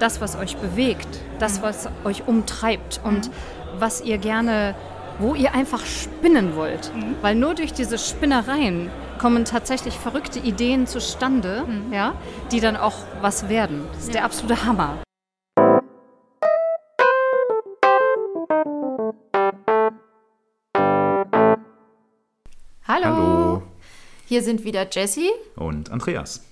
das, was euch bewegt, das, was euch umtreibt und was ihr gerne, wo ihr einfach spinnen wollt. Mhm. Weil nur durch diese Spinnereien kommen tatsächlich verrückte Ideen zustande, mhm. ja, die dann auch was werden. Das ist ja. der absolute Hammer. Hallo. Hallo. Hier sind wieder Jessie und Andreas.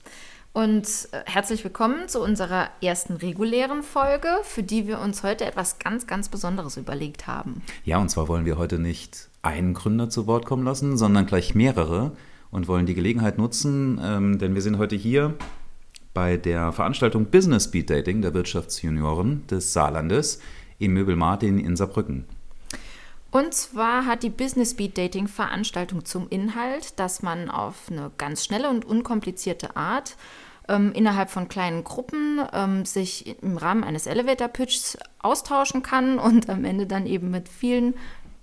Und äh, herzlich willkommen zu unserer ersten regulären Folge, für die wir uns heute etwas ganz, ganz Besonderes überlegt haben. Ja, und zwar wollen wir heute nicht einen Gründer zu Wort kommen lassen, sondern gleich mehrere und wollen die Gelegenheit nutzen, ähm, denn wir sind heute hier bei der Veranstaltung Business Speed Dating der Wirtschaftsjunioren des Saarlandes im Möbel Martin in Saarbrücken. Und zwar hat die Business Speed Dating Veranstaltung zum Inhalt, dass man auf eine ganz schnelle und unkomplizierte Art ähm, innerhalb von kleinen Gruppen ähm, sich im Rahmen eines Elevator Pitchs austauschen kann und am Ende dann eben mit vielen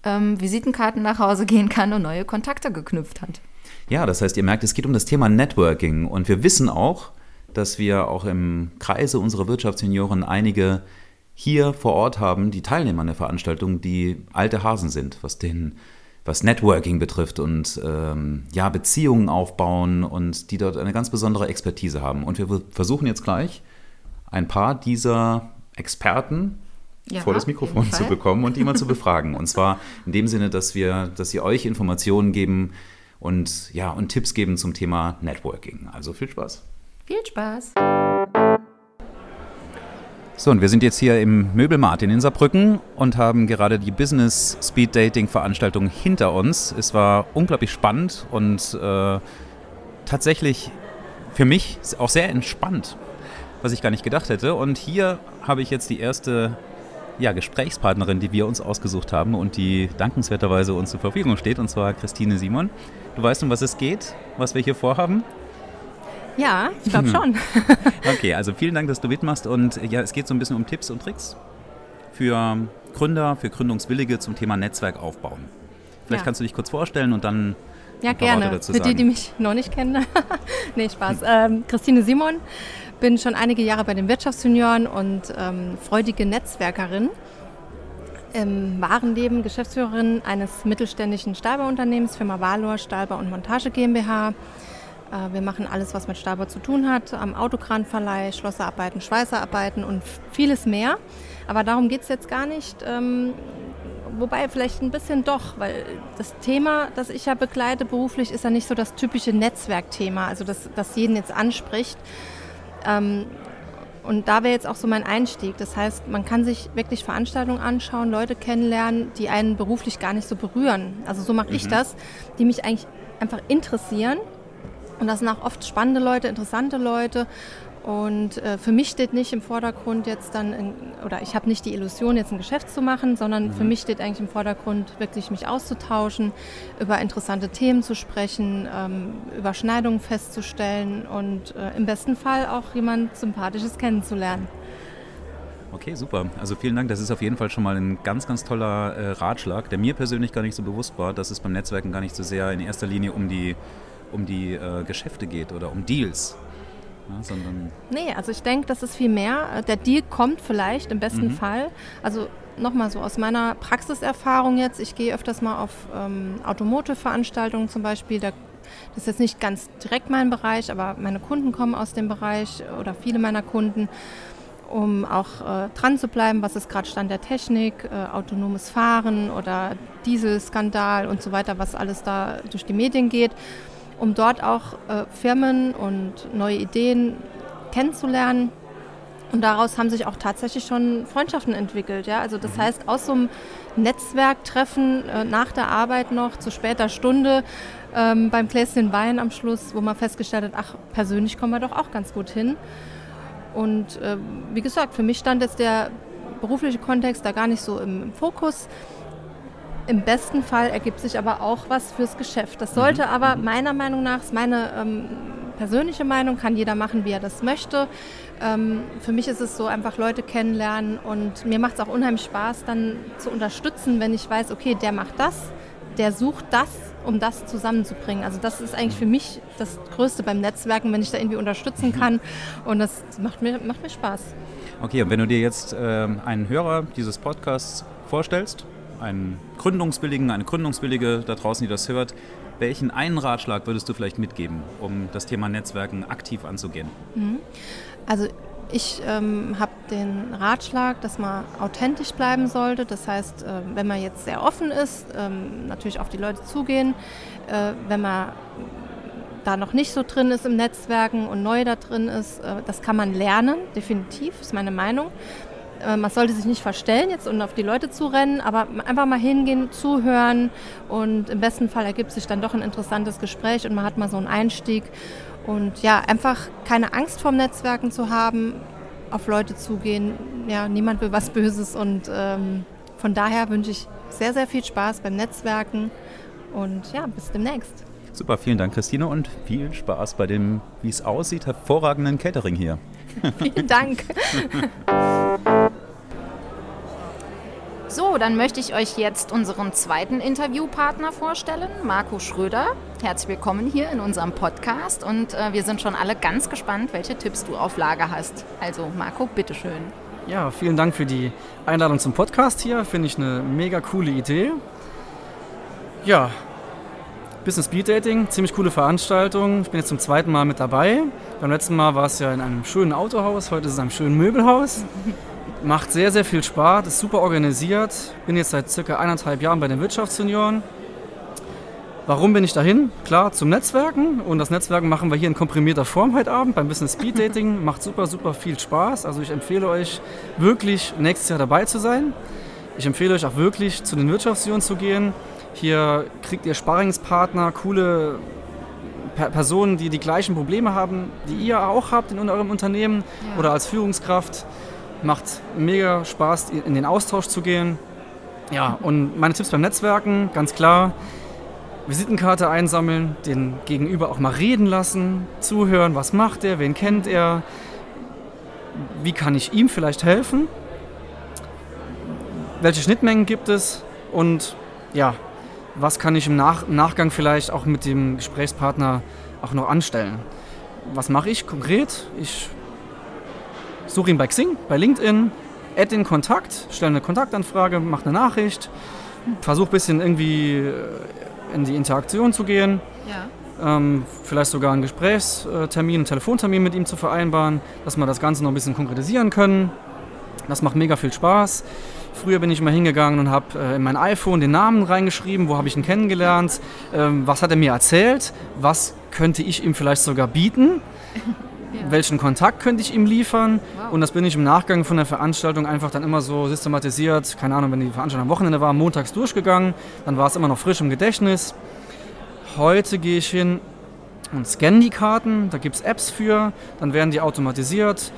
ähm, Visitenkarten nach Hause gehen kann und neue Kontakte geknüpft hat. Ja, das heißt, ihr merkt, es geht um das Thema Networking und wir wissen auch, dass wir auch im Kreise unserer Wirtschaftssenioren einige hier vor Ort haben, die Teilnehmer an der Veranstaltung, die alte Hasen sind, was den was Networking betrifft und ähm, ja, Beziehungen aufbauen und die dort eine ganz besondere Expertise haben. Und wir versuchen jetzt gleich ein paar dieser Experten ja, vor das Mikrofon zu bekommen und die mal zu befragen. Und zwar in dem Sinne, dass wir, dass sie euch Informationen geben und ja, und Tipps geben zum Thema Networking. Also viel Spaß. Viel Spaß. So, und wir sind jetzt hier im Möbel Martin in Saarbrücken und haben gerade die Business Speed Dating Veranstaltung hinter uns. Es war unglaublich spannend und äh, tatsächlich für mich auch sehr entspannt, was ich gar nicht gedacht hätte. Und hier habe ich jetzt die erste ja, Gesprächspartnerin, die wir uns ausgesucht haben und die dankenswerterweise uns zur Verfügung steht, und zwar Christine Simon. Du weißt, um was es geht, was wir hier vorhaben? Ja, ich glaube schon. okay, also vielen Dank, dass du mitmachst. Und ja, es geht so ein bisschen um Tipps und Tricks für Gründer, für Gründungswillige zum Thema Netzwerk aufbauen. Vielleicht ja. kannst du dich kurz vorstellen und dann. Ja, gerne. Für die, die mich noch nicht kennen. nee, Spaß. Ähm, Christine Simon, bin schon einige Jahre bei den Wirtschaftsjunioren und ähm, freudige Netzwerkerin. Im wahren Leben Geschäftsführerin eines mittelständischen Stahlbauunternehmens, Firma Valor Stahlbau und Montage GmbH wir machen alles, was mit Stahlbau zu tun hat, am Autokranverleih, Schlosserarbeiten, Schweißerarbeiten und vieles mehr. Aber darum geht es jetzt gar nicht. Ähm, wobei vielleicht ein bisschen doch, weil das Thema, das ich ja begleite beruflich, ist ja nicht so das typische Netzwerkthema, also das, das jeden jetzt anspricht. Ähm, und da wäre jetzt auch so mein Einstieg. Das heißt, man kann sich wirklich Veranstaltungen anschauen, Leute kennenlernen, die einen beruflich gar nicht so berühren. Also so mache mhm. ich das, die mich eigentlich einfach interessieren und das sind auch oft spannende Leute, interessante Leute. Und äh, für mich steht nicht im Vordergrund jetzt dann, in, oder ich habe nicht die Illusion, jetzt ein Geschäft zu machen, sondern mhm. für mich steht eigentlich im Vordergrund, wirklich mich auszutauschen, über interessante Themen zu sprechen, ähm, Überschneidungen festzustellen und äh, im besten Fall auch jemand Sympathisches kennenzulernen. Okay, super. Also vielen Dank. Das ist auf jeden Fall schon mal ein ganz, ganz toller äh, Ratschlag, der mir persönlich gar nicht so bewusst war, dass es beim Netzwerken gar nicht so sehr in erster Linie um die um die äh, Geschäfte geht oder um Deals. Ja, sondern nee, also ich denke, das ist viel mehr. Äh, der Deal kommt vielleicht im besten mhm. Fall. Also nochmal so aus meiner Praxiserfahrung jetzt, ich gehe öfters mal auf ähm, Automotive-Veranstaltungen zum Beispiel. Da, das ist jetzt nicht ganz direkt mein Bereich, aber meine Kunden kommen aus dem Bereich oder viele meiner Kunden, um auch äh, dran zu bleiben, was ist gerade Stand der Technik, äh, autonomes Fahren oder Dieselskandal und so weiter, was alles da durch die Medien geht um dort auch äh, Firmen und neue Ideen kennenzulernen. Und daraus haben sich auch tatsächlich schon Freundschaften entwickelt. Ja? Also das mhm. heißt, aus so einem Netzwerktreffen äh, nach der Arbeit noch zu später Stunde ähm, beim Gläschen Wein am Schluss, wo man festgestellt hat, ach, persönlich kommen wir doch auch ganz gut hin. Und äh, wie gesagt, für mich stand jetzt der berufliche Kontext da gar nicht so im, im Fokus. Im besten Fall ergibt sich aber auch was fürs Geschäft. Das sollte mhm. aber meiner Meinung nach, ist meine ähm, persönliche Meinung, kann jeder machen, wie er das möchte. Ähm, für mich ist es so, einfach Leute kennenlernen und mir macht es auch unheimlich Spaß, dann zu unterstützen, wenn ich weiß, okay, der macht das, der sucht das, um das zusammenzubringen. Also das ist eigentlich für mich das Größte beim Netzwerken, wenn ich da irgendwie unterstützen mhm. kann und das macht mir, macht mir Spaß. Okay, und wenn du dir jetzt äh, einen Hörer dieses Podcasts vorstellst, einen Gründungswilligen, eine Gründungswillige da draußen, die das hört, welchen einen Ratschlag würdest du vielleicht mitgeben, um das Thema Netzwerken aktiv anzugehen? Mhm. Also ich ähm, habe den Ratschlag, dass man authentisch bleiben sollte. Das heißt, äh, wenn man jetzt sehr offen ist, ähm, natürlich auf die Leute zugehen. Äh, wenn man da noch nicht so drin ist im Netzwerken und neu da drin ist, äh, das kann man lernen, definitiv, ist meine Meinung. Äh, man sollte sich nicht verstellen jetzt und auf die Leute zurennen, aber einfach mal hingehen, zuhören und im besten Fall ergibt sich dann doch ein interessantes Gespräch und man hat mal so einen Einstieg. Und ja, einfach keine Angst vorm Netzwerken zu haben, auf Leute zugehen. Ja, niemand will was Böses und ähm, von daher wünsche ich sehr, sehr viel Spaß beim Netzwerken und ja, bis demnächst. Super, vielen Dank, Christine, und viel Spaß bei dem, wie es aussieht, hervorragenden Catering hier. vielen Dank. Dann möchte ich euch jetzt unseren zweiten Interviewpartner vorstellen, Marco Schröder. Herzlich willkommen hier in unserem Podcast und äh, wir sind schon alle ganz gespannt, welche Tipps du auf Lager hast. Also Marco, bitteschön. Ja, vielen Dank für die Einladung zum Podcast hier. Finde ich eine mega coole Idee. Ja, Business Speed Dating, ziemlich coole Veranstaltung. Ich bin jetzt zum zweiten Mal mit dabei. Beim letzten Mal war es ja in einem schönen Autohaus, heute ist es in einem schönen Möbelhaus. Macht sehr, sehr viel Spaß, ist super organisiert. Bin jetzt seit circa eineinhalb Jahren bei den Wirtschaftssenioren. Warum bin ich dahin? Klar, zum Netzwerken. Und das Netzwerken machen wir hier in komprimierter Form heute Abend beim Business Speed Dating. Macht super, super viel Spaß. Also ich empfehle euch wirklich nächstes Jahr dabei zu sein. Ich empfehle euch auch wirklich zu den Wirtschaftssenioren zu gehen. Hier kriegt ihr Sparringspartner, coole Personen, die die gleichen Probleme haben, die ihr auch habt in eurem Unternehmen ja. oder als Führungskraft. Macht mega Spaß, in den Austausch zu gehen. Ja, und meine Tipps beim Netzwerken, ganz klar, Visitenkarte einsammeln, den Gegenüber auch mal reden lassen, zuhören, was macht er, wen kennt er, wie kann ich ihm vielleicht helfen, welche Schnittmengen gibt es und ja, was kann ich im, Nach Nachgang vielleicht auch mit dem Gesprächspartner auch noch anstellen. Was mache ich konkret? Ich suche ihn bei Xing, bei LinkedIn, add den Kontakt, stelle eine Kontaktanfrage, mache eine Nachricht, versuche ein bisschen irgendwie äh, in die Interaktion zu gehen. Ja. Ähm, vielleicht sogar einen Gesprächstermin, einen Telefontermin mit ihm zu vereinbaren, dass wir das Ganze noch ein bisschen konkretisieren können. Das macht mega viel Spaß. Früher bin ich immer hingegangen und habe äh, in mein iPhone den Namen reingeschrieben, wo habe ich ihn kennengelernt, ähm, was hat er mir erzählt, was könnte ich ihm vielleicht sogar bieten, ja. welchen Kontakt könnte ich ihm liefern. Wow. Und das bin ich im Nachgang von der Veranstaltung einfach dann immer so systematisiert, keine Ahnung, wenn die Veranstaltung am Wochenende war, montags durchgegangen, dann war es immer noch frisch im Gedächtnis. Heute gehe ich hin und scanne die Karten, da gibt es Apps für, dann werden die automatisiert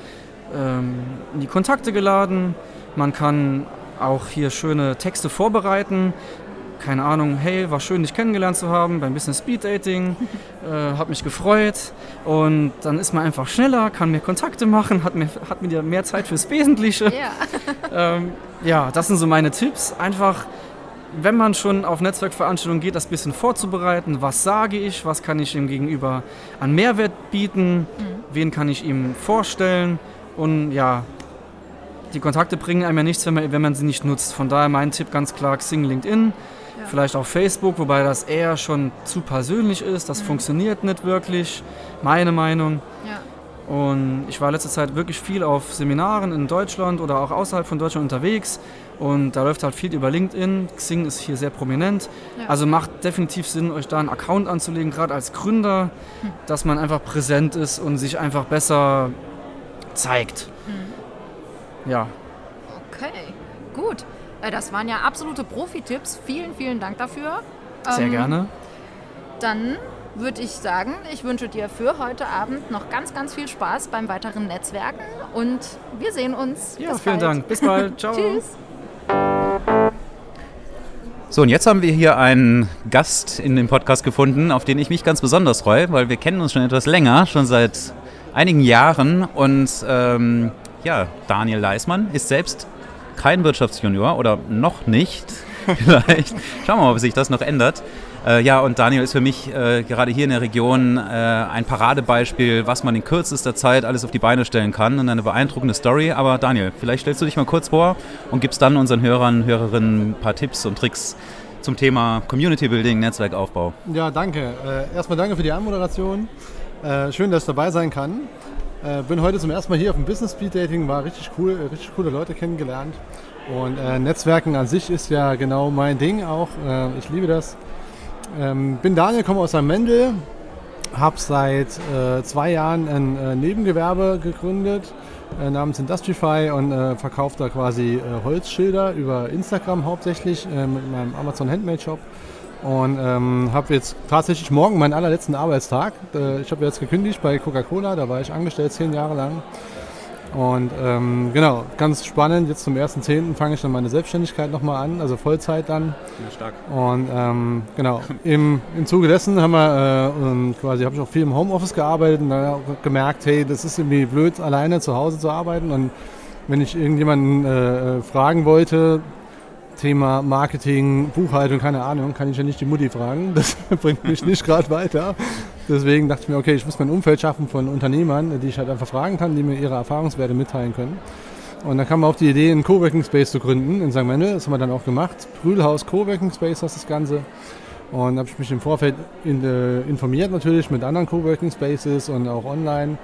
ähm, in die Kontakte geladen. Man kann auch hier schöne Texte vorbereiten. Keine Ahnung, hey, war schön, dich kennengelernt zu haben beim Business Speed Dating, äh, hat mich gefreut und dann ist man einfach schneller, kann mehr Kontakte machen, hat, mehr, hat mit dir mehr Zeit fürs Wesentliche. Ja. ähm, ja, das sind so meine Tipps. Einfach, wenn man schon auf Netzwerkveranstaltungen geht, das bisschen vorzubereiten. Was sage ich? Was kann ich ihm gegenüber an Mehrwert bieten? Mhm. Wen kann ich ihm vorstellen? Und ja, die Kontakte bringen einem ja nichts, wenn man, wenn man sie nicht nutzt. Von daher mein Tipp ganz klar Xing, LinkedIn. Vielleicht auch Facebook, wobei das eher schon zu persönlich ist. Das mhm. funktioniert nicht wirklich, meine Meinung. Ja. Und ich war letzte Zeit wirklich viel auf Seminaren in Deutschland oder auch außerhalb von Deutschland unterwegs. Und da läuft halt viel über LinkedIn. Xing ist hier sehr prominent. Ja. Also macht definitiv Sinn, euch da einen Account anzulegen, gerade als Gründer, hm. dass man einfach präsent ist und sich einfach besser zeigt. Hm. Ja. Okay, gut. Äh, das waren ja absolute Profi-Tipps. Vielen, vielen Dank dafür. Sehr ähm, gerne. Dann würde ich sagen, ich wünsche dir für heute Abend noch ganz, ganz viel Spaß beim weiteren Netzwerken und wir sehen uns. Ja, Bis vielen bald. Dank. Bis bald. Ciao. Tschüss. So, und jetzt haben wir hier einen Gast in dem Podcast gefunden, auf den ich mich ganz besonders freue, weil wir kennen uns schon etwas länger, schon seit einigen Jahren und ähm, ja, Daniel Leismann ist selbst kein Wirtschaftsjunior oder noch nicht. Vielleicht. Schauen wir mal, ob sich das noch ändert. Äh, ja, und Daniel ist für mich äh, gerade hier in der Region äh, ein Paradebeispiel, was man in kürzester Zeit alles auf die Beine stellen kann und eine beeindruckende Story. Aber Daniel, vielleicht stellst du dich mal kurz vor und gibst dann unseren Hörern, Hörerinnen ein paar Tipps und Tricks zum Thema Community Building, Netzwerkaufbau. Ja, danke. Äh, erstmal danke für die Anmoderation. Äh, schön, dass ich dabei sein kann. Äh, bin heute zum ersten Mal hier auf dem Business Speed Dating, war richtig cool, äh, richtig coole Leute kennengelernt. Und äh, Netzwerken an sich ist ja genau mein Ding auch. Äh, ich liebe das. Ähm, bin Daniel, komme aus Mendel, habe seit äh, zwei Jahren ein äh, Nebengewerbe gegründet namens Industrify und verkaufe da quasi Holzschilder über Instagram hauptsächlich mit meinem Amazon Handmade Shop. Und ähm, habe jetzt tatsächlich morgen meinen allerletzten Arbeitstag. Äh, ich habe jetzt gekündigt bei Coca-Cola, da war ich angestellt zehn Jahre lang. Und ähm, genau, ganz spannend. Jetzt zum 1.10. fange ich dann meine Selbstständigkeit nochmal an, also Vollzeit dann. Ja, stark. Und ähm, genau, im, im Zuge dessen haben wir äh, quasi, habe ich auch viel im Homeoffice gearbeitet und dann auch gemerkt, hey, das ist irgendwie blöd, alleine zu Hause zu arbeiten. Und wenn ich irgendjemanden äh, fragen wollte, Thema Marketing, Buchhaltung, keine Ahnung, kann ich ja nicht die Mutti fragen. Das bringt mich nicht gerade weiter. Deswegen dachte ich mir, okay, ich muss mein Umfeld schaffen von Unternehmern, die ich halt einfach fragen kann, die mir ihre Erfahrungswerte mitteilen können. Und dann kam man auf die Idee, einen Coworking Space zu gründen in St. Mendel. Das haben wir dann auch gemacht. Brühlhaus Coworking Space heißt das Ganze. Und da habe ich mich im Vorfeld in, äh, informiert natürlich mit anderen Coworking Spaces und auch online.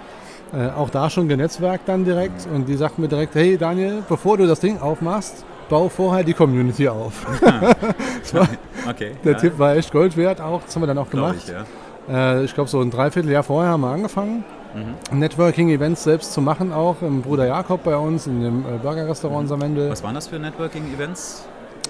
Äh, auch da schon genetzwerkt dann direkt. Und die sagten mir direkt, hey Daniel, bevor du das Ding aufmachst, bau vorher die Community auf. okay, der ja. Tipp war echt Gold wert auch, das haben wir dann auch gemacht. Ich, ja. äh, ich glaube, so ein Dreivierteljahr vorher haben wir angefangen, mhm. Networking-Events selbst zu machen, auch im Bruder Jakob bei uns, in dem äh, Burger-Restaurant mhm. Samendel. Was waren das für Networking-Events?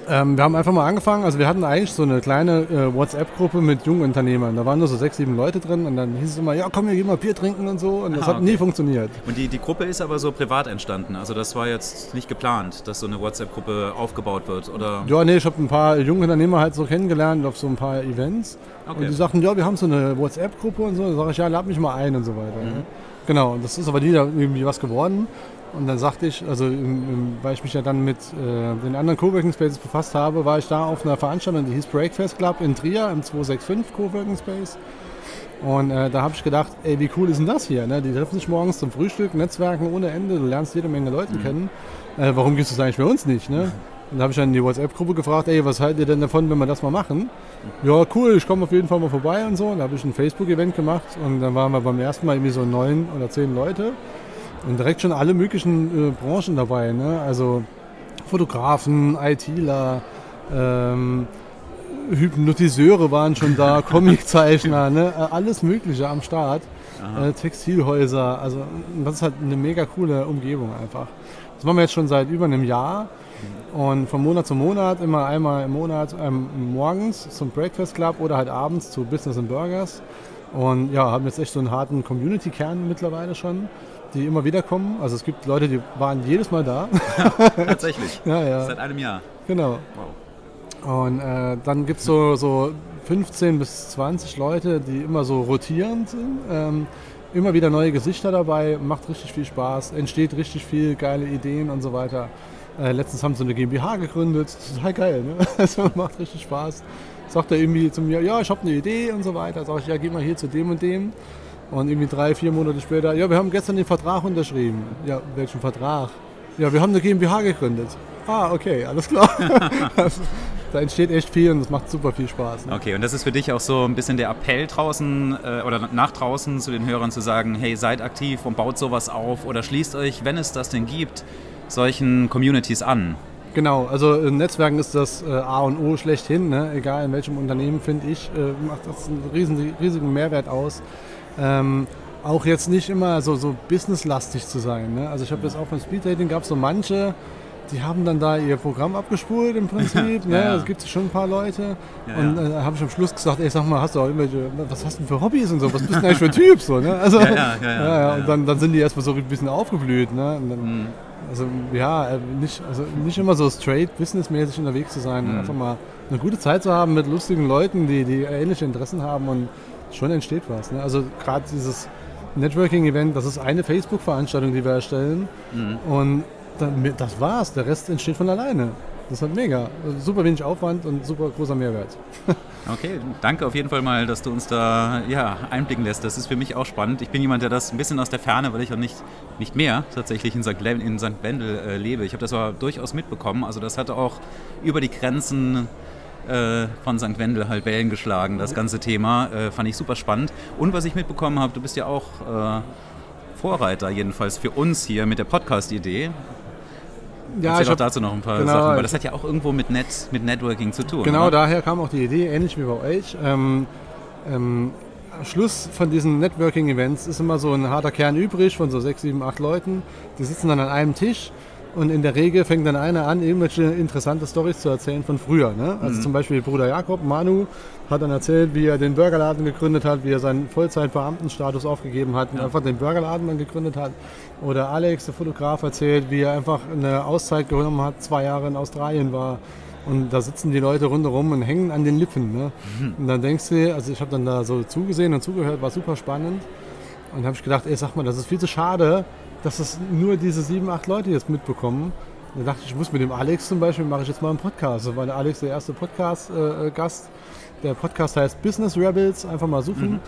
Ähm, wir haben einfach mal angefangen, also wir hatten eigentlich so eine kleine äh, WhatsApp-Gruppe mit jungen Unternehmern. Da waren nur so sechs, sieben Leute drin und dann hieß es immer, ja komm, wir gehen mal Bier trinken und so. Und das ah, hat okay. nie funktioniert. Und die, die Gruppe ist aber so privat entstanden. Also das war jetzt nicht geplant, dass so eine WhatsApp-Gruppe aufgebaut wird, oder? Ja, nee, ich habe ein paar junge Unternehmer halt so kennengelernt auf so ein paar Events. Okay. Und die sagten, ja, wir haben so eine WhatsApp-Gruppe und so. Da sage ich, ja, lad mich mal ein und so weiter. Mhm. Genau, das ist aber nie irgendwie was geworden. Und dann sagte ich, also weil ich mich ja dann mit äh, den anderen Coworking Spaces befasst habe, war ich da auf einer Veranstaltung, die hieß Breakfast Club in Trier im 265 Coworking Space. Und äh, da habe ich gedacht, ey, wie cool ist denn das hier? Ne? Die treffen sich morgens zum Frühstück, Netzwerken ohne Ende, du lernst jede Menge Leute mhm. kennen. Äh, warum gibt es das eigentlich bei uns nicht? Ne? Und da habe ich dann in die WhatsApp-Gruppe gefragt, ey, was haltet ihr denn davon, wenn wir das mal machen? Ja, cool, ich komme auf jeden Fall mal vorbei und so. Und da habe ich ein Facebook-Event gemacht und dann waren wir beim ersten Mal irgendwie so neun oder zehn Leute. Und direkt schon alle möglichen äh, Branchen dabei. Ne? Also Fotografen, ITler, ähm, Hypnotiseure waren schon da, Comiczeichner, ne? Äh, alles Mögliche am Start. Äh, Textilhäuser, also das ist halt eine mega coole Umgebung einfach. Das machen wir jetzt schon seit über einem Jahr und von Monat zu Monat, immer einmal im Monat, ähm, morgens zum Breakfast Club oder halt abends zu Business and Burgers. Und ja, haben jetzt echt so einen harten Community-Kern mittlerweile schon die immer wieder kommen. Also es gibt Leute, die waren jedes Mal da. Ja, tatsächlich. ja, ja. Seit einem Jahr. Genau. Wow. Und äh, dann gibt es so, so 15 bis 20 Leute, die immer so rotierend sind. Ähm, immer wieder neue Gesichter dabei, macht richtig viel Spaß, entsteht richtig viel geile Ideen und so weiter. Äh, letztens haben sie eine GmbH gegründet, total geil, ne? Also macht richtig Spaß. Sagt er irgendwie zu mir, ja, ich habe eine Idee und so weiter. Sag ich, ja, geh mal hier zu dem und dem. Und irgendwie drei, vier Monate später, ja, wir haben gestern den Vertrag unterschrieben. Ja, welchen Vertrag? Ja, wir haben eine GmbH gegründet. Ah, okay, alles klar. da entsteht echt viel und es macht super viel Spaß. Ne? Okay, und das ist für dich auch so ein bisschen der Appell draußen äh, oder nach draußen zu den Hörern zu sagen, hey, seid aktiv und baut sowas auf oder schließt euch, wenn es das denn gibt, solchen Communities an. Genau, also in Netzwerken ist das äh, A und O schlechthin, ne? egal in welchem Unternehmen, finde ich, äh, macht das einen riesen, riesigen Mehrwert aus ähm, auch jetzt nicht immer so, so businesslastig zu sein. Ne? Also ich habe jetzt auch beim Speeddating gab es so manche, die haben dann da ihr Programm abgespult im Prinzip. ne? ja. Das gibt es schon ein paar Leute. Ja, und äh, habe ich am Schluss gesagt, ey, sag mal, hast du auch irgendwelche, was hast du denn für Hobbys und so? Was bist du denn eigentlich für ein Typ? So, ne? Also, ja, ja, ja, ja, Und dann, dann sind die erstmal so ein bisschen aufgeblüht. Ne? Dann, mhm. Also ja, äh, nicht, also nicht immer so straight businessmäßig unterwegs zu sein. Mhm. Einfach mal eine gute Zeit zu haben mit lustigen Leuten, die, die ähnliche Interessen haben und schon entsteht was. Ne? Also gerade dieses Networking-Event, das ist eine Facebook-Veranstaltung, die wir erstellen. Mhm. Und dann, das war's. Der Rest entsteht von alleine. Das ist halt mega. Also super wenig Aufwand und super großer Mehrwert. Okay, danke auf jeden Fall mal, dass du uns da ja, einblicken lässt. Das ist für mich auch spannend. Ich bin jemand, der das ein bisschen aus der Ferne, weil ich auch nicht, nicht mehr tatsächlich in St. in St. Wendel äh, lebe. Ich habe das aber durchaus mitbekommen. Also das hatte auch über die Grenzen äh, von St. Wendel halt Wellen geschlagen, das ganze Thema. Äh, fand ich super spannend. Und was ich mitbekommen habe, du bist ja auch äh, Vorreiter jedenfalls für uns hier mit der Podcast-Idee. Ja, Erzähl ich doch dazu noch ein paar genau, Sachen, weil das hat ja auch irgendwo mit, Net, mit Networking zu tun. Genau, oder? daher kam auch die Idee, ähnlich wie bei euch. Ähm, ähm, Schluss von diesen Networking-Events ist immer so ein harter Kern übrig von so sechs, sieben, acht Leuten. Die sitzen dann an einem Tisch und in der Regel fängt dann einer an, irgendwelche interessante Stories zu erzählen von früher. Ne? Also mhm. zum Beispiel Bruder Jakob, Manu, hat dann erzählt, wie er den Burgerladen gegründet hat, wie er seinen Vollzeitbeamtenstatus aufgegeben hat und ja. einfach den Burgerladen dann gegründet hat. Oder Alex, der Fotograf, erzählt, wie er einfach eine Auszeit genommen hat, zwei Jahre in Australien war. Und da sitzen die Leute rundherum und hängen an den Lippen. Ne? Mhm. Und dann denkst du, also ich habe dann da so zugesehen und zugehört, war super spannend. Und habe ich gedacht, ey, sag mal, das ist viel zu schade, dass es nur diese sieben, acht Leute jetzt mitbekommen. Da dachte ich, ich muss mit dem Alex zum Beispiel, mache ich jetzt mal einen Podcast. Da war der Alex der erste Podcast-Gast. der Podcast heißt Business Rebels, einfach mal suchen.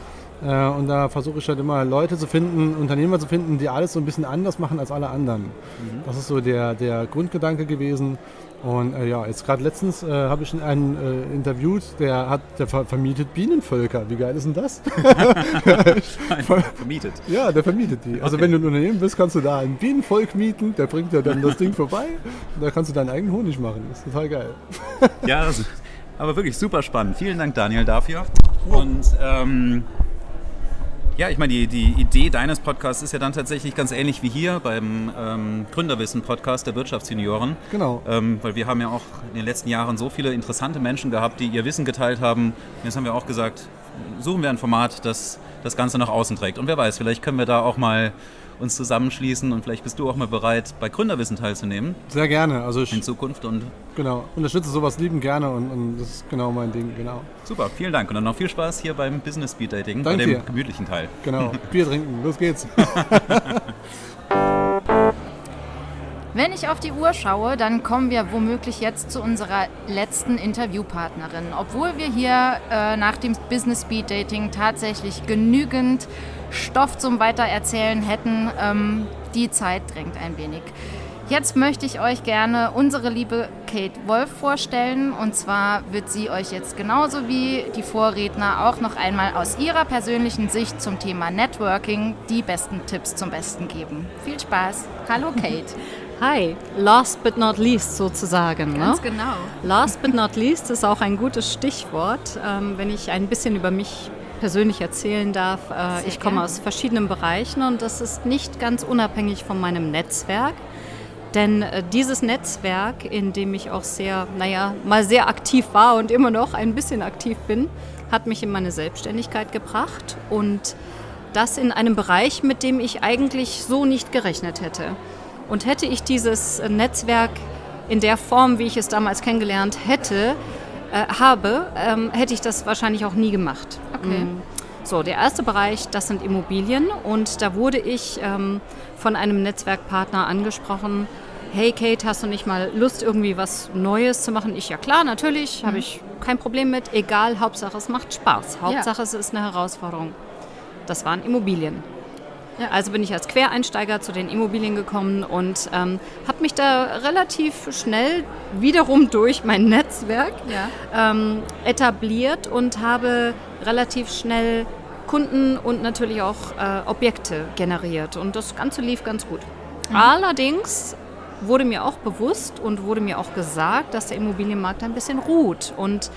Mhm. Äh, und da versuche ich halt immer Leute zu finden, Unternehmer zu finden, die alles so ein bisschen anders machen als alle anderen. Mhm. Das ist so der, der Grundgedanke gewesen. Und äh, ja, jetzt gerade letztens äh, habe ich einen äh, interviewt, der hat, der ver vermietet Bienenvölker. Wie geil ist denn das? vermietet. Ja, der vermietet die. Also okay. wenn du ein Unternehmen bist, kannst du da ein Bienenvolk mieten, der bringt dir dann das Ding vorbei und da kannst du deinen eigenen Honig machen. Das ist total geil. ja, aber wirklich super spannend. Vielen Dank, Daniel, dafür. Und ähm, ja, ich meine, die, die Idee deines Podcasts ist ja dann tatsächlich ganz ähnlich wie hier beim ähm, Gründerwissen-Podcast der Wirtschaftsjunioren. Genau. Ähm, weil wir haben ja auch in den letzten Jahren so viele interessante Menschen gehabt, die ihr Wissen geteilt haben. Jetzt haben wir auch gesagt, suchen wir ein Format, das das Ganze nach außen trägt. Und wer weiß, vielleicht können wir da auch mal uns zusammenschließen und vielleicht bist du auch mal bereit, bei Gründerwissen teilzunehmen. Sehr gerne. Also ich, in Zukunft und genau unterstütze sowas lieben gerne und, und, das ist genau mein Ding. Genau. Super, vielen Dank und dann noch viel Spaß hier beim Business Speed Dating, Danke bei dem dir. gemütlichen Teil. Genau, Bier trinken, los geht's. Wenn ich auf die Uhr schaue, dann kommen wir womöglich jetzt zu unserer letzten Interviewpartnerin. Obwohl wir hier äh, nach dem Business Speed Dating tatsächlich genügend Stoff zum Weitererzählen hätten, ähm, die Zeit drängt ein wenig. Jetzt möchte ich euch gerne unsere liebe Kate Wolf vorstellen. Und zwar wird sie euch jetzt genauso wie die Vorredner auch noch einmal aus ihrer persönlichen Sicht zum Thema Networking die besten Tipps zum Besten geben. Viel Spaß. Hallo Kate. Hi, last but not least sozusagen. Ne? Ganz ne? genau. Last but not least ist auch ein gutes Stichwort, ähm, wenn ich ein bisschen über mich persönlich erzählen darf. Äh, ich komme aus verschiedenen Bereichen und das ist nicht ganz unabhängig von meinem Netzwerk. Denn äh, dieses Netzwerk, in dem ich auch sehr, naja, mal sehr aktiv war und immer noch ein bisschen aktiv bin, hat mich in meine Selbstständigkeit gebracht und das in einem Bereich, mit dem ich eigentlich so nicht gerechnet hätte. Und hätte ich dieses Netzwerk in der Form, wie ich es damals kennengelernt hätte, äh, habe, ähm, hätte ich das wahrscheinlich auch nie gemacht. Okay. Mhm. So, der erste Bereich, das sind Immobilien. Und da wurde ich ähm, von einem Netzwerkpartner angesprochen. Hey Kate, hast du nicht mal Lust, irgendwie was Neues zu machen? Ich, ja klar, natürlich, mhm. habe ich kein Problem mit. Egal, Hauptsache es macht Spaß. Hauptsache ja. es ist eine Herausforderung. Das waren Immobilien. Ja. Also bin ich als Quereinsteiger zu den Immobilien gekommen und ähm, habe mich da relativ schnell wiederum durch mein Netzwerk ja. ähm, etabliert und habe relativ schnell Kunden und natürlich auch äh, Objekte generiert. Und das Ganze lief ganz gut. Mhm. Allerdings wurde mir auch bewusst und wurde mir auch gesagt, dass der Immobilienmarkt ein bisschen ruht. Und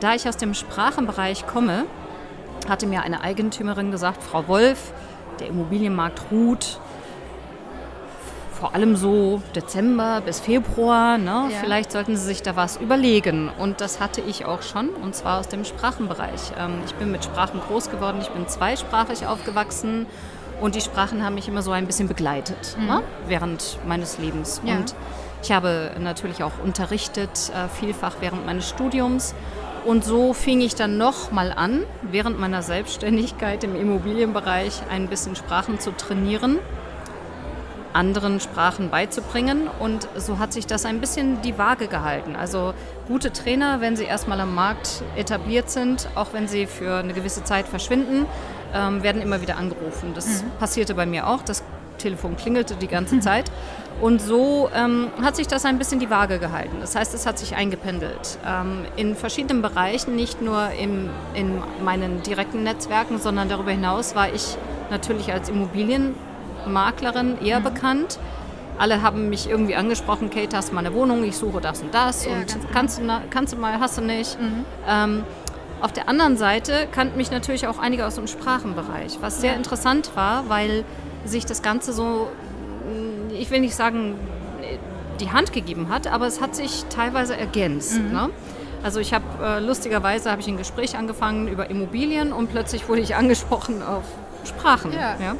da ich aus dem Sprachenbereich komme, hatte mir eine Eigentümerin gesagt, Frau Wolf, der Immobilienmarkt ruht. Vor allem so Dezember bis Februar. Ne? Ja. Vielleicht sollten Sie sich da was überlegen. Und das hatte ich auch schon, und zwar aus dem Sprachenbereich. Ähm, ich bin mit Sprachen groß geworden, ich bin zweisprachig aufgewachsen. Und die Sprachen haben mich immer so ein bisschen begleitet mhm. ne? während meines Lebens. Ja. Und ich habe natürlich auch unterrichtet, äh, vielfach während meines Studiums. Und so fing ich dann nochmal an, während meiner Selbstständigkeit im Immobilienbereich ein bisschen Sprachen zu trainieren. anderen Sprachen beizubringen. Und so hat sich das ein bisschen die Waage gehalten. Also gute Trainer, wenn sie erstmal am Markt etabliert sind, auch wenn sie für eine gewisse Zeit verschwinden, ähm, werden immer wieder angerufen. Das mhm. passierte bei mir auch. Das Telefon klingelte die ganze. Zeit. Und so ähm, hat sich das ein bisschen die Waage gehalten. Das heißt, es hat sich eingependelt. Ähm, in verschiedenen Bereichen, nicht nur im, in meinen direkten Netzwerken, sondern darüber hinaus war ich natürlich als Immobilienmaklerin eher mhm. bekannt. Alle haben mich irgendwie angesprochen, Kate, hast du mal eine Wohnung, ich suche das und das ja, und kannst du, kannst du mal, hast du nicht. Mhm. Ähm, auf der anderen Seite kannten mich natürlich auch einige aus dem Sprachenbereich, was sehr ja. interessant war, weil sich das Ganze so, mm, ich will nicht sagen, die Hand gegeben hat, aber es hat sich teilweise ergänzt. Mhm. Ne? Also ich habe äh, lustigerweise habe ich ein Gespräch angefangen über Immobilien und plötzlich wurde ich angesprochen auf Sprachen. Ja. Ja?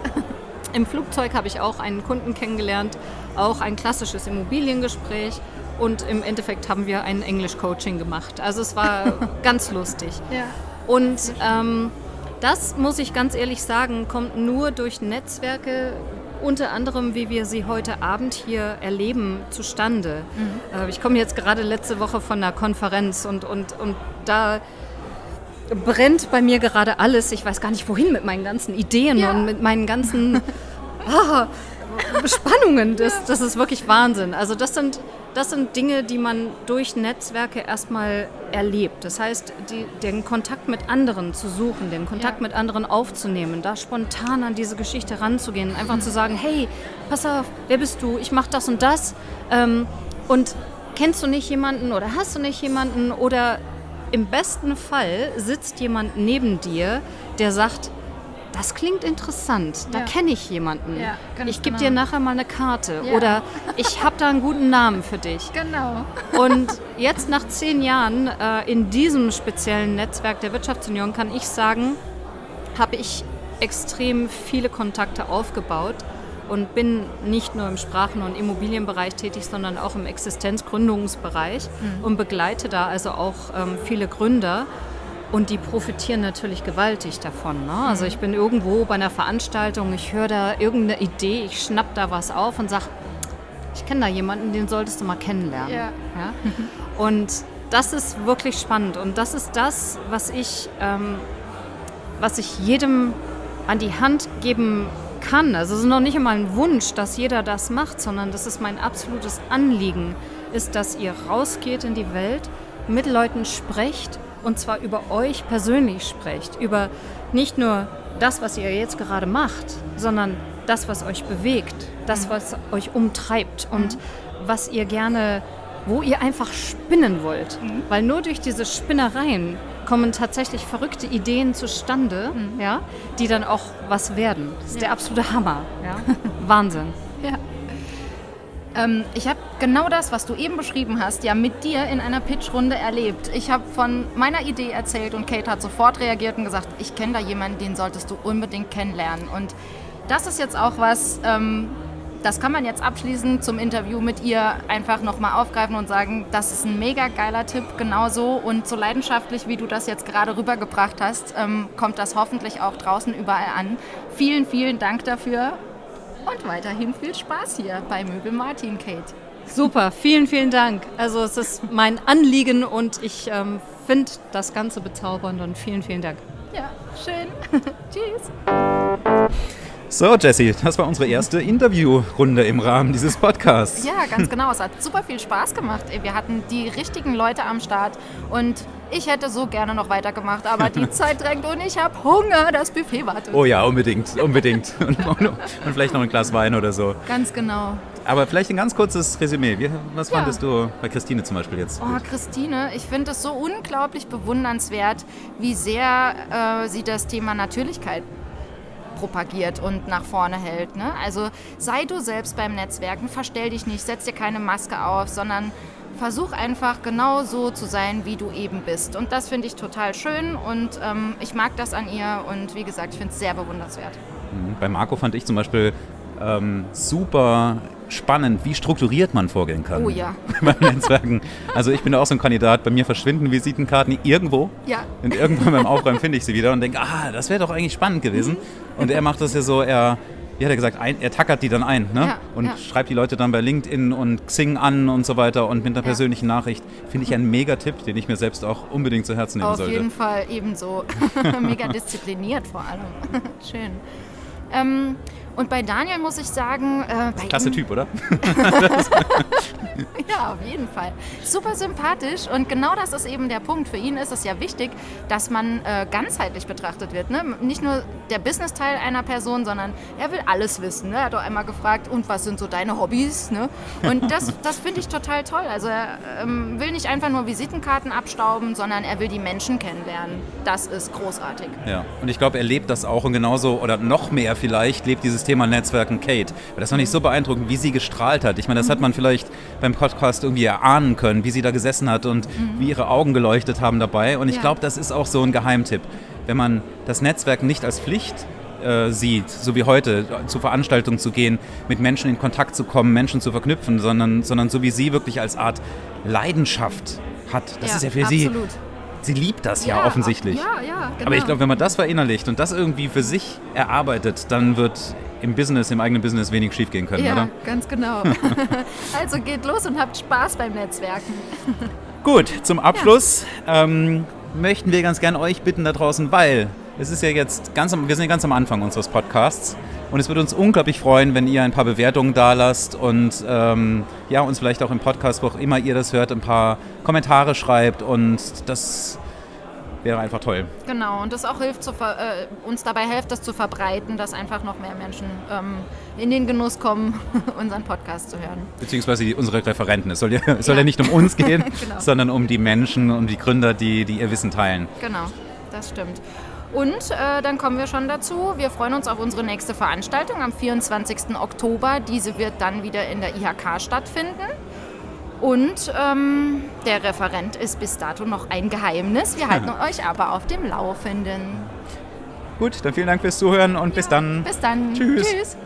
Im Flugzeug habe ich auch einen Kunden kennengelernt, auch ein klassisches Immobiliengespräch und im Endeffekt haben wir ein Englisch-Coaching gemacht. Also es war ganz lustig. Ja. Und ähm, das muss ich ganz ehrlich sagen, kommt nur durch Netzwerke, unter anderem, wie wir sie heute Abend hier erleben, zustande. Mhm. Äh, ich komme jetzt gerade letzte Woche von einer Konferenz und, und, und da brennt bei mir gerade alles. Ich weiß gar nicht, wohin mit meinen ganzen Ideen ja. und mit meinen ganzen ah, Spannungen. Das, das ist wirklich Wahnsinn. Also das sind das sind Dinge, die man durch Netzwerke erstmal erlebt. Das heißt, die, den Kontakt mit anderen zu suchen, den Kontakt ja. mit anderen aufzunehmen, da spontan an diese Geschichte ranzugehen, einfach mhm. zu sagen, hey, pass auf, wer bist du? Ich mache das und das. Ähm, und kennst du nicht jemanden oder hast du nicht jemanden oder im besten Fall sitzt jemand neben dir, der sagt, das klingt interessant, da ja. kenne ich jemanden. Ja, ich gebe genau. dir nachher mal eine Karte ja. oder ich habe da einen guten Namen für dich. Genau. Und jetzt nach zehn Jahren äh, in diesem speziellen Netzwerk der Wirtschaftsunion kann ich sagen, habe ich extrem viele Kontakte aufgebaut und bin nicht nur im Sprachen- und Immobilienbereich tätig, sondern auch im Existenzgründungsbereich mhm. und begleite da also auch ähm, viele Gründer. Und die profitieren natürlich gewaltig davon. Ne? Also mhm. ich bin irgendwo bei einer Veranstaltung, ich höre da irgendeine Idee, ich schnapp da was auf und sage, ich kenne da jemanden, den solltest du mal kennenlernen. Ja. ja? Und das ist wirklich spannend und das ist das, was ich, ähm, was ich jedem an die Hand geben kann. Also es ist noch nicht einmal ein Wunsch, dass jeder das macht, sondern das ist mein absolutes Anliegen, ist, dass ihr rausgeht in die Welt, mit Leuten sprecht und zwar über euch persönlich sprecht, über nicht nur das, was ihr jetzt gerade macht, sondern das, was euch bewegt, das, mhm. was euch umtreibt und mhm. was ihr gerne, wo ihr einfach spinnen wollt. Mhm. Weil nur durch diese Spinnereien kommen tatsächlich verrückte Ideen zustande, ja, die dann auch was werden. Das ist der absolute Hammer. Ja? Wahnsinn. Ja. Ähm, ich habe genau das, was du eben beschrieben hast, ja mit dir in einer Pitchrunde erlebt. Ich habe von meiner Idee erzählt und Kate hat sofort reagiert und gesagt, ich kenne da jemanden, den solltest du unbedingt kennenlernen. Und das ist jetzt auch was, ähm, das kann man jetzt abschließend zum Interview mit ihr einfach nochmal aufgreifen und sagen, das ist ein mega geiler Tipp, genauso und so leidenschaftlich, wie du das jetzt gerade rübergebracht hast, ähm, kommt das hoffentlich auch draußen überall an. Vielen, vielen Dank dafür und weiterhin viel Spaß hier bei Möbel Martin, Kate. Super, vielen, vielen Dank. Also es ist mein Anliegen und ich ähm, finde das Ganze bezaubernd und vielen, vielen Dank. Ja, schön. Tschüss. So, Jessie, das war unsere erste Interviewrunde im Rahmen dieses Podcasts. Ja, ganz genau. Es hat super viel Spaß gemacht. Wir hatten die richtigen Leute am Start und ich hätte so gerne noch weitergemacht, aber die Zeit drängt und ich habe Hunger. Das Buffet wartet. Oh ja, unbedingt, unbedingt. Und, und, vielleicht noch ein Glas Wein oder so. Ganz genau. Aber vielleicht ein ganz kurzes Resümee. Wie, was ja. fandest du bei Christine zum Beispiel jetzt? Oh, Christine, ich finde es so unglaublich bewundernswert, wie sehr äh, sie das Thema Natürlichkeit propagiert und nach vorne hält. Ne? Also sei du selbst beim Netzwerken, verstell dich nicht, setz dir keine Maske auf, sondern versuch einfach genau so zu sein, wie du eben bist. Und das finde ich total schön und ähm, ich mag das an ihr und wie gesagt, ich finde es sehr bewundernswert. Mhm. Bei Marco fand ich zum Beispiel ähm, super spannend, wie strukturiert man vorgehen kann. Oh ja. Beim Netzwerken. Also ich bin auch so ein Kandidat, bei mir verschwinden Visitenkarten irgendwo. Ja. Und irgendwann beim Aufräumen finde ich sie wieder und denke, ah, das wäre doch eigentlich spannend gewesen. Und er macht das ja so, er wie hat er gesagt, ein, er tackert die dann ein ne? Ja, und ja. schreibt die Leute dann bei LinkedIn und Xing an und so weiter und mit einer Ja. persönlichen Nachricht. Finde ich einen Mega-Tipp, den ich mir selbst auch unbedingt zu Herzen nehmen Auf sollte. jeden Fall ebenso. Mega diszipliniert vor allem. Schön. Ähm, und bei Daniel muss ich sagen, äh, Klasse ihm, Typ, oder? Ja, auf jeden Fall. Super sympathisch und genau das ist eben der Punkt. Für ihn ist es ja wichtig, dass man äh, ganzheitlich betrachtet wird. Ne? Nicht nur der Business-Teil einer Person, sondern er will alles wissen. Ne? Er hat auch einmal gefragt, und was sind so deine Hobbys? Ne? Und das, das finde ich total toll. Also er ähm, will nicht einfach nur Visitenkarten abstauben, sondern er will die Menschen kennenlernen. Das ist großartig. Ja, und ich glaube, er lebt das auch und genauso oder noch mehr vielleicht lebt dieses Thema Netzwerken Kate. Weil das fand ich so beeindruckend, wie sie gestrahlt hat. Ich meine, das hat man vielleicht beim Podcast irgendwie erahnen können, wie sie da gesessen hat und wie ihre Augen geleuchtet haben dabei. Und ich Ja. glaube, das ist auch so ein Geheimtipp. Wenn man das Netzwerken nicht als Pflicht äh, sieht, so wie heute, zu Veranstaltungen zu gehen, mit Menschen in Kontakt zu kommen, Menschen zu verknüpfen, sondern, sondern so wie sie wirklich als Art Leidenschaft hat. Das ist ja für sie, absolut. sie liebt das ja, offensichtlich. Ja, ja, genau. Aber ich glaube, wenn man das verinnerlicht und das irgendwie für sich erarbeitet, dann wird im Business, im eigenen Business wenig schiefgehen können, ja, oder? ganz genau. also geht los und habt Spaß beim Netzwerken. Gut, zum Abschluss ähm, möchten wir ganz gern euch bitten da draußen, weil es ist ja jetzt ganz am, wir sind ja ganz am Anfang unseres Podcasts und es würde uns unglaublich freuen, wenn ihr ein paar Bewertungen da lasst und ähm, ja, uns vielleicht auch im Podcast, wo auch immer ihr das hört, ein paar Kommentare schreibt und das wäre einfach toll. Genau, und das auch hilft, zu ver äh, uns dabei hilft, das zu verbreiten, dass einfach noch mehr Menschen ähm, in den Genuss kommen, unseren Podcast zu hören. Beziehungsweise unsere Referenten. Es soll ja, es soll Ja. ja nicht um uns gehen, Genau. sondern um die Menschen, um die Gründer, die, die ihr Wissen teilen. Genau, das stimmt. Und äh, dann kommen wir schon dazu. Wir freuen uns auf unsere nächste Veranstaltung am 24. Oktober. Diese wird dann wieder in der IHK stattfinden. Und ähm, der Referent ist bis dato noch ein Geheimnis. Wir halten euch aber auf dem Laufenden. Gut, dann vielen Dank fürs Zuhören und bis dann. Bis dann. Tschüss. Tschüss.